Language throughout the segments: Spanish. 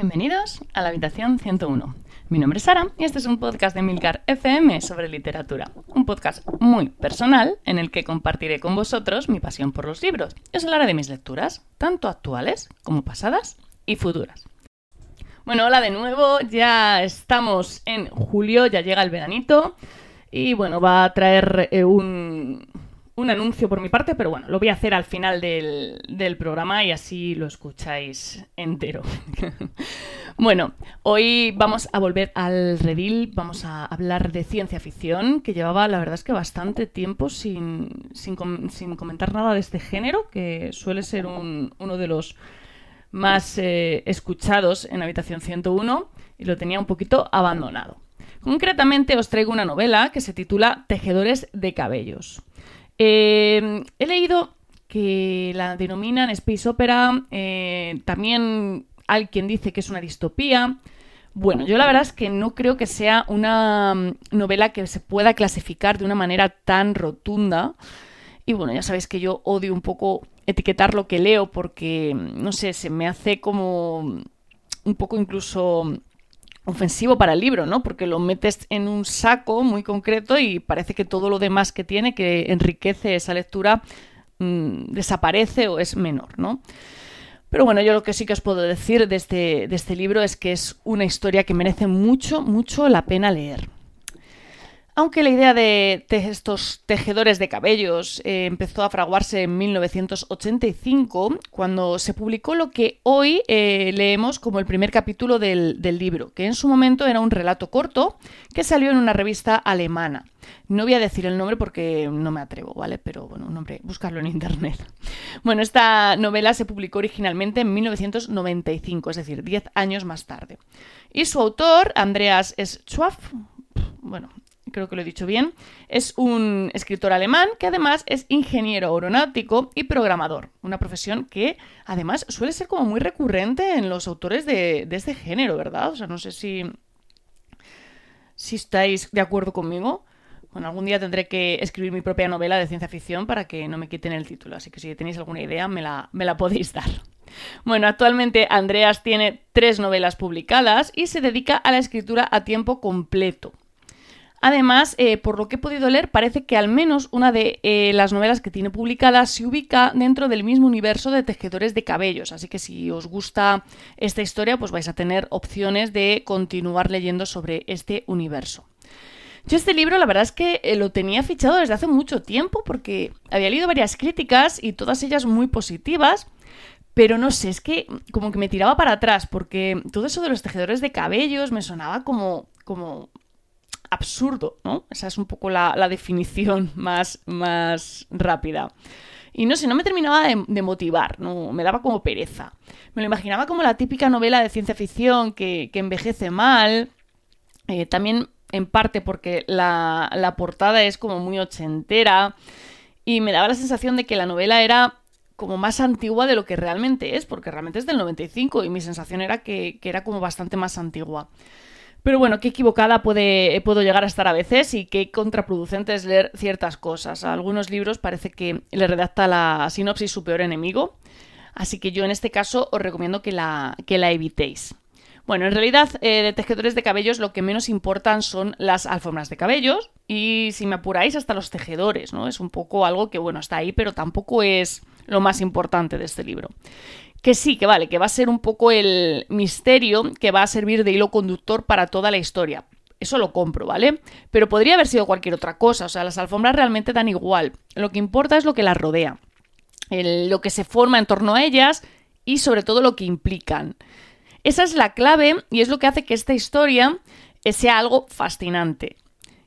Bienvenidos a la habitación 101. Mi nombre es Sara y este es un podcast de Milcar FM sobre literatura. Un podcast muy personal en el que compartiré con vosotros mi pasión por los libros. Os hablaré de mis lecturas, tanto actuales como pasadas y futuras. Bueno, hola de nuevo, ya estamos en julio, ya llega el veranito y bueno, va a traer un, un anuncio por mi parte, pero bueno, lo voy a hacer al final del, programa y así lo escucháis entero. bueno, hoy vamos a volver al redil, vamos a hablar de ciencia ficción, que llevaba la verdad es que bastante tiempo sin, sin, comentar nada de este género, que suele ser uno de los más eh, escuchados en Habitación 101 y lo tenía un poquito abandonado. Concretamente os traigo una novela que se titula Tejedores de Cabellos. Eh, he leído que la denominan space opera, eh, también hay quien dice que es una distopía. Bueno, yo la verdad es que no creo que sea una mm, novela que se pueda clasificar de una manera tan rotunda. Y bueno, ya sabéis que yo odio un poco etiquetar lo que leo porque, mm, no sé, se me hace como un poco incluso ofensivo para el libro, ¿no? Porque lo metes en un saco muy concreto y parece que todo lo demás que tiene, que enriquece esa lectura, mm, desaparece o es menor, ¿no? Pero bueno, yo lo que sí que os puedo decir de este, de este libro es que es una historia que merece mucho, mucho la pena leer. Aunque la idea de, estos tejedores de cabellos eh, empezó a fraguarse en 1985, cuando se publicó lo que hoy eh, leemos como el primer capítulo del, libro, que en su momento era un relato corto que salió en una revista alemana. No voy a decir el nombre porque no me atrevo, ¿vale? Pero bueno, un nombre, buscarlo en internet. Bueno, esta novela se publicó originalmente en 1995, es decir, 10 años más tarde. Y su autor, Andreas Schwab, bueno, creo que lo he dicho bien, es un escritor alemán que además es ingeniero aeronáutico y programador, una profesión que además suele ser como muy recurrente en los autores de, este género, ¿verdad? O sea, no sé si, si estáis de acuerdo conmigo. Bueno, algún día tendré que escribir mi propia novela de ciencia ficción para que no me quiten el título, así que si tenéis alguna idea me la, me la podéis dar. Bueno, actualmente Andreas tiene tres novelas publicadas y se dedica a la escritura a tiempo completo. Además, eh, por lo que he podido leer, parece que al menos una de eh, las novelas que tiene publicadas se ubica dentro del mismo universo de tejedores de cabellos. Así que si os gusta esta historia, pues vais a tener opciones de continuar leyendo sobre este universo. Yo este libro la verdad es que eh, lo tenía fichado desde hace mucho tiempo porque había leído varias críticas y todas ellas muy positivas, pero no sé, es que como que me tiraba para atrás porque todo eso de los tejedores de cabellos me sonaba como, como absurdo, ¿no? Esa es un poco la, definición más, más rápida. Y no sé, no me terminaba de, motivar, ¿no? me daba como pereza. Me lo imaginaba como la típica novela de ciencia ficción que, envejece mal. Eh, también en parte porque la, la, portada es como muy ochentera. Y me daba la sensación de que la novela era como más antigua de lo que realmente es, porque realmente es del 95 y mi sensación era que, que era como bastante más antigua. Pero bueno, qué equivocada puede, puedo llegar a estar a veces y qué contraproducente es leer ciertas cosas. A algunos libros parece que le redacta la sinopsis su peor enemigo, así que yo en este caso os recomiendo que la, que la evitéis. Bueno, en realidad eh, de tejedores de cabellos lo que menos importan son las alfombras de cabellos y si me apuráis hasta los tejedores, ¿no? Es un poco algo que bueno, está ahí, pero tampoco es lo más importante de este libro que sí, que vale, que va a ser un poco el misterio que va a servir de hilo conductor para toda la historia. Eso lo compro, ¿vale? Pero podría haber sido cualquier otra cosa, o sea, las alfombras realmente dan igual. Lo que importa es lo que las rodea, lo que se forma en torno a ellas y sobre todo lo que implican. Esa es la clave y es lo que hace que esta historia sea algo fascinante.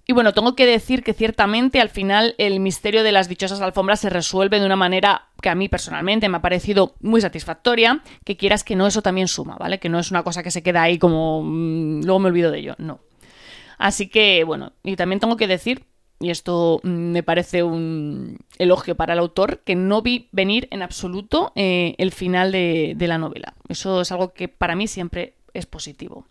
Y bueno, tengo que decir que ciertamente al final el misterio de las dichosas alfombras se resuelve de una manera que a mí personalmente me ha parecido muy satisfactoria, que quieras que no, eso también suma, ¿vale? Que no es una cosa que se queda ahí como mm, luego me olvido de ello, no. Así que bueno, y también tengo que decir, y esto mm, me parece un elogio para el autor, que no vi venir en absoluto eh, el final de la novela. Eso es algo que para mí siempre es positivo.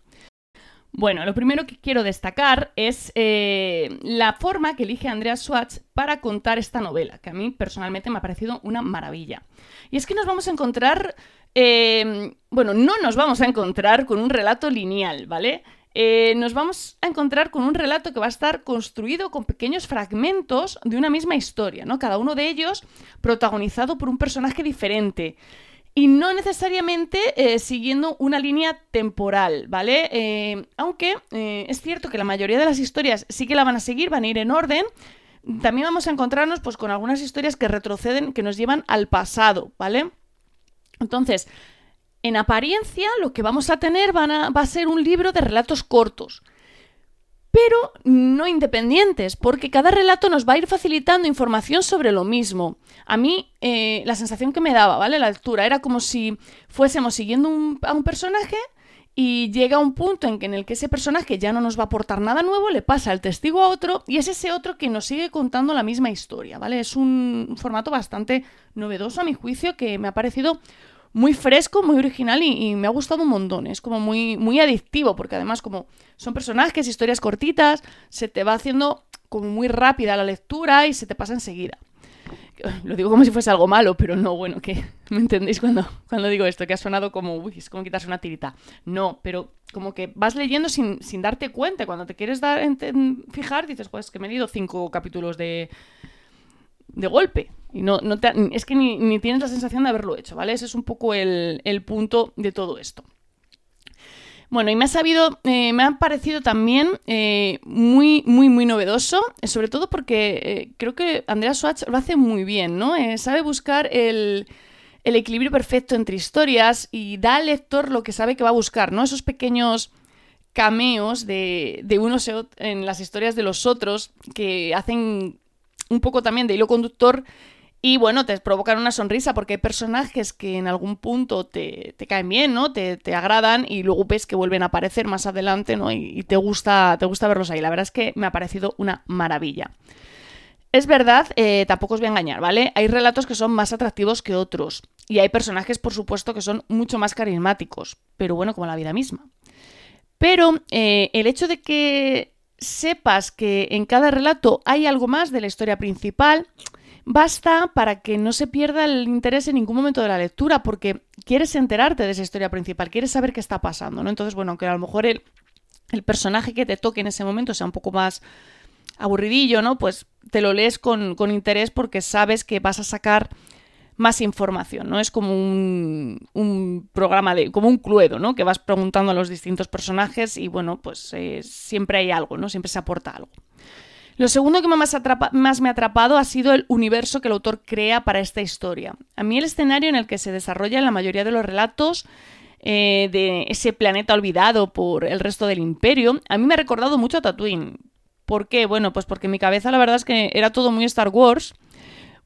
Bueno, lo primero que quiero destacar es eh, la forma que elige Andrea Schwartz para contar esta novela, que a mí personalmente me ha parecido una maravilla. Y es que nos vamos a encontrar eh, bueno, no nos vamos a encontrar con un relato lineal, ¿vale? Eh, nos vamos a encontrar con un relato que va a estar construido con pequeños fragmentos de una misma historia, ¿no? Cada uno de ellos protagonizado por un personaje diferente. Y no necesariamente eh, siguiendo una línea temporal, ¿vale? Eh, aunque es cierto que la mayoría de las historias sí que la van a seguir, van a ir en orden. También vamos a encontrarnos pues, con algunas historias que retroceden, que nos llevan al pasado, ¿vale? Entonces, en apariencia, lo que vamos a tener va a ser un libro de relatos cortos, pero no independientes, porque cada relato nos va a ir facilitando información sobre lo mismo. A mí, eh, la sensación que me daba, ¿vale? La lectura era como si fuésemos siguiendo a un personaje y llega un punto en, que, en el que ese personaje ya no nos va a aportar nada nuevo, le pasa el testigo a otro y es ese otro que nos sigue contando la misma historia, ¿vale? Es un formato bastante novedoso a mi juicio que me ha parecido muy fresco, muy original y, me ha gustado un montón. Es como muy, muy adictivo, porque además como son personajes, historias cortitas, se te va haciendo como muy rápida la lectura y se te pasa enseguida. Lo digo como si fuese algo malo, pero no, bueno, que me entendéis cuando, cuando digo esto, que ha sonado como, uy, es como quitarse una tirita. No, pero como que vas leyendo sin, sin darte cuenta. Cuando te quieres dar, fijar, dices, pues que me he leído cinco capítulos de, de golpe. Y no, no es que ni, tienes la sensación de haberlo hecho, ¿vale? Ese es un poco el, punto de todo esto. Bueno, y me ha sabido, eh, me ha parecido también eh, muy, muy, muy novedoso, sobre todo porque eh, creo que Andrea Swatch lo hace muy bien, ¿no? sabe buscar el, el, equilibrio perfecto entre historias y da al lector lo que sabe que va a buscar, ¿no? Esos pequeños cameos de, de unos en las historias de los otros que hacen un poco también de hilo conductor y bueno, te provocan una sonrisa porque hay personajes que en algún punto te, caen bien, ¿no? Te, agradan y luego ves que vuelven a aparecer más adelante, ¿no? Y, te, gusta, te gusta verlos ahí. La verdad es que me ha parecido una maravilla. Es verdad, eh, tampoco os voy a engañar, ¿vale? Hay relatos que son más atractivos que otros. Y hay personajes, por supuesto, que son mucho más carismáticos. Pero bueno, como la vida misma. Pero eh, el hecho de que sepas que en cada relato hay algo más de la historia principal, basta para que no se pierda el interés en ningún momento de la lectura, porque quieres enterarte de esa historia principal, quieres saber qué está pasando, ¿no? Entonces, bueno, aunque a lo mejor el, el personaje que te toque en ese momento sea un poco más aburridillo, ¿no? Pues te lo lees con, con interés porque sabes que vas a sacar más información, ¿no? Es como un, programa de, como un cluedo, ¿no? Que vas preguntando a los distintos personajes y bueno, pues eh, siempre hay algo, ¿no? Siempre se aporta algo. Lo segundo que más, más, me ha atrapado ha sido el universo que el autor crea para esta historia. A mí el escenario en el que se desarrolla la mayoría de los relatos eh, de ese planeta olvidado por el resto del imperio, a mí me ha recordado mucho a Tatooine. ¿Por qué? Bueno, pues porque en mi cabeza la verdad es que era todo muy Star Wars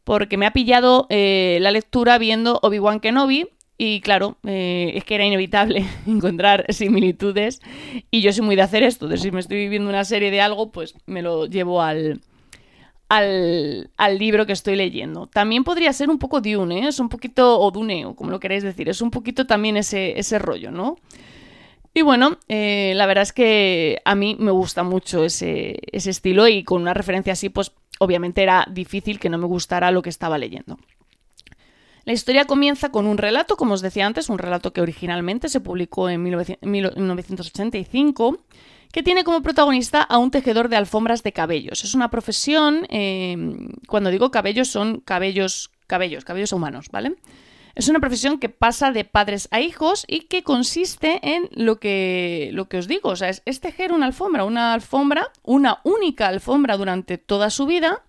porque me ha pillado eh, la lectura viendo Obi-Wan Kenobi y claro, eh, es que era inevitable encontrar similitudes y yo soy muy de hacer esto, de si me estoy viendo una serie de algo, pues me lo llevo al, al, libro que estoy leyendo. También podría ser un poco Dune, ¿eh? es un poquito, o Dune, o como lo queréis decir, es un poquito también ese, ese rollo, ¿no? Y bueno, la verdad es que a mí me gusta mucho ese, ese estilo y con una referencia así, pues obviamente era difícil que no me gustara lo que estaba leyendo. La historia comienza con un relato, como os decía antes, un relato que originalmente se publicó en 1985, que tiene como protagonista a un tejedor de alfombras de cabellos. Es una profesión, eh, cuando digo cabellos son cabellos, cabellos, cabellos humanos, ¿vale? Es una profesión que pasa de padres a hijos y que consiste en lo que, lo que os digo, o sea, es, tejer una alfombra, una alfombra, una única alfombra durante toda su vida,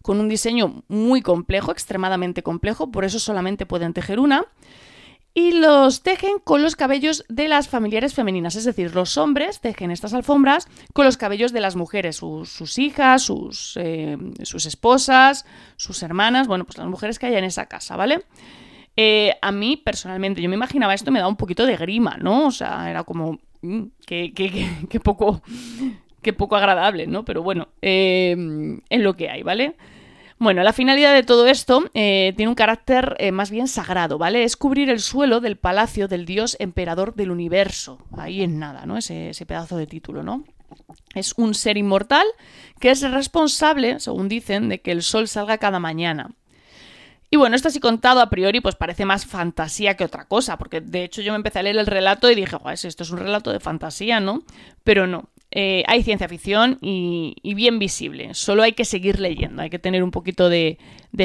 con un diseño muy complejo, extremadamente complejo, por eso solamente pueden tejer una. Y los tejen con los cabellos de las familiares femeninas, es decir, los hombres tejen estas alfombras con los cabellos de las mujeres, sus, hijas, sus, eh, sus esposas, sus hermanas, bueno, pues las mujeres que hay en esa casa, ¿vale? Eh, a mí, personalmente, yo me imaginaba esto me da un poquito de grima, ¿no? O sea, era como. Mm, qué, poco. Qué poco agradable, ¿no? Pero bueno, eh, es lo que hay, ¿vale? Bueno, la finalidad de todo esto eh, tiene un carácter más bien sagrado, ¿vale? Es cubrir el suelo del palacio del dios emperador del universo. Ahí en nada, ¿no? Ese, ese pedazo de título, ¿no? Es un ser inmortal que es responsable, según dicen, de que el sol salga cada mañana. Y bueno, esto así contado a priori pues parece más fantasía que otra cosa, porque de hecho yo me empecé a leer el relato y dije, esto es un relato de fantasía, ¿no? Pero no, eh, hay ciencia ficción y, bien visible. Solo hay que seguir leyendo, hay que tener un poquito de,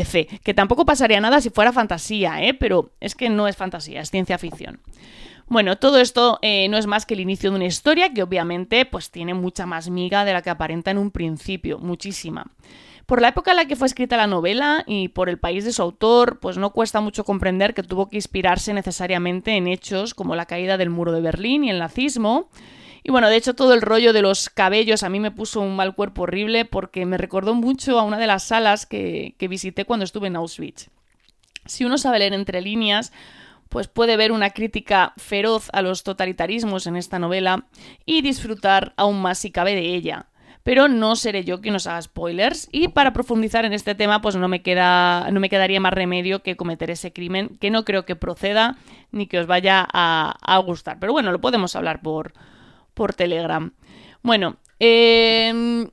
fe. Que tampoco pasaría nada si fuera fantasía, ¿eh? pero es que no es fantasía, es ciencia ficción. Bueno, todo esto eh, no es más que el inicio de una historia que obviamente pues tiene mucha más miga de la que aparenta en un principio, muchísima. Por la época en la que fue escrita la novela y por el país de su autor, pues no cuesta mucho comprender que tuvo que inspirarse necesariamente en hechos como la caída del muro de Berlín y el nazismo. Y bueno, de hecho todo el rollo de los cabellos a mí me puso un mal cuerpo horrible porque me recordó mucho a una de las salas que, que visité cuando estuve en Auschwitz. Si uno sabe leer entre líneas, pues puede ver una crítica feroz a los totalitarismos en esta novela y disfrutar aún más si cabe de ella pero no seré yo quien os haga spoilers. Y para profundizar en este tema, pues no me, queda, no me quedaría más remedio que cometer ese crimen, que no creo que proceda ni que os vaya a, gustar. Pero bueno, lo podemos hablar por, por Telegram. Bueno, eh,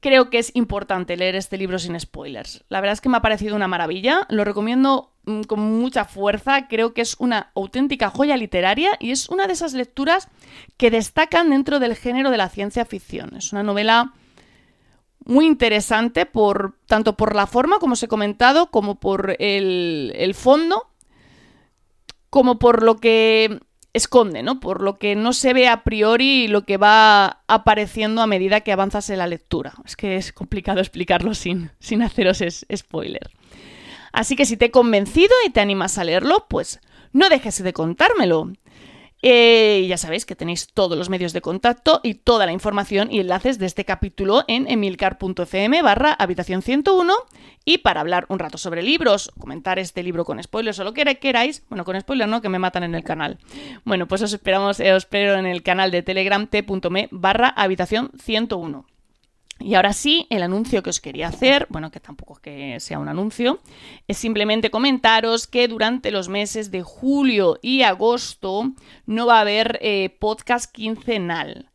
creo que es importante leer este libro sin spoilers. La verdad es que me ha parecido una maravilla, lo recomiendo mm, con mucha fuerza, creo que es una auténtica joya literaria y es una de esas lecturas que destacan dentro del género de la ciencia ficción. Es una novela muy interesante por tanto por la forma, como os he comentado, como por el, el fondo, como por lo que esconde, ¿no? Por lo que no se ve a priori lo que va apareciendo a medida que avanzas en la lectura. Es que es complicado explicarlo sin, sin haceros spoiler. Así que si te he convencido y te animas a leerlo, pues no dejes de contármelo. Eh, ya sabéis que tenéis todos los medios de contacto y toda la información y enlaces de este capítulo en emilcar.fm barra habitación 101 y para hablar un rato sobre libros, comentar este libro con spoilers o lo que queráis, bueno, con spoilers no, que me matan en el canal. Bueno, pues os esperamos, eh, os espero en el canal de Telegram t.me barra habitación 101. Y ahora sí, el anuncio que os quería hacer, bueno, que tampoco es que sea un anuncio, es simplemente comentaros que durante los meses de julio y agosto no va a haber eh, podcast quincenal.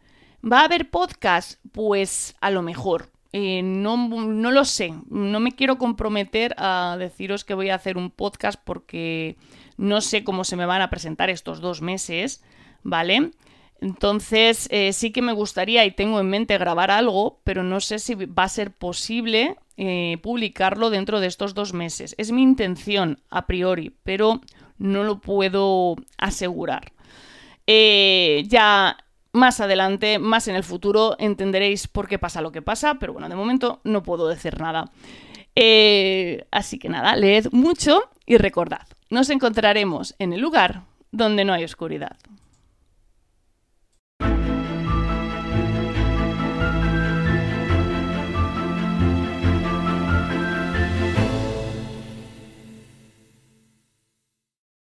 ¿Va a haber podcast? Pues a lo mejor. Eh, no, no lo sé. No me quiero comprometer a deciros que voy a hacer un podcast porque no sé cómo se me van a presentar estos dos meses, ¿vale? Entonces, eh, sí que me gustaría y tengo en mente grabar algo, pero no sé si va a ser posible eh, publicarlo dentro de estos dos meses. Es mi intención a priori, pero no lo puedo asegurar. Eh, ya más adelante, más en el futuro, entenderéis por qué pasa lo que pasa, pero bueno, de momento no puedo decir nada. así que nada, leed mucho y recordad, nos encontraremos en el lugar donde no hay oscuridad.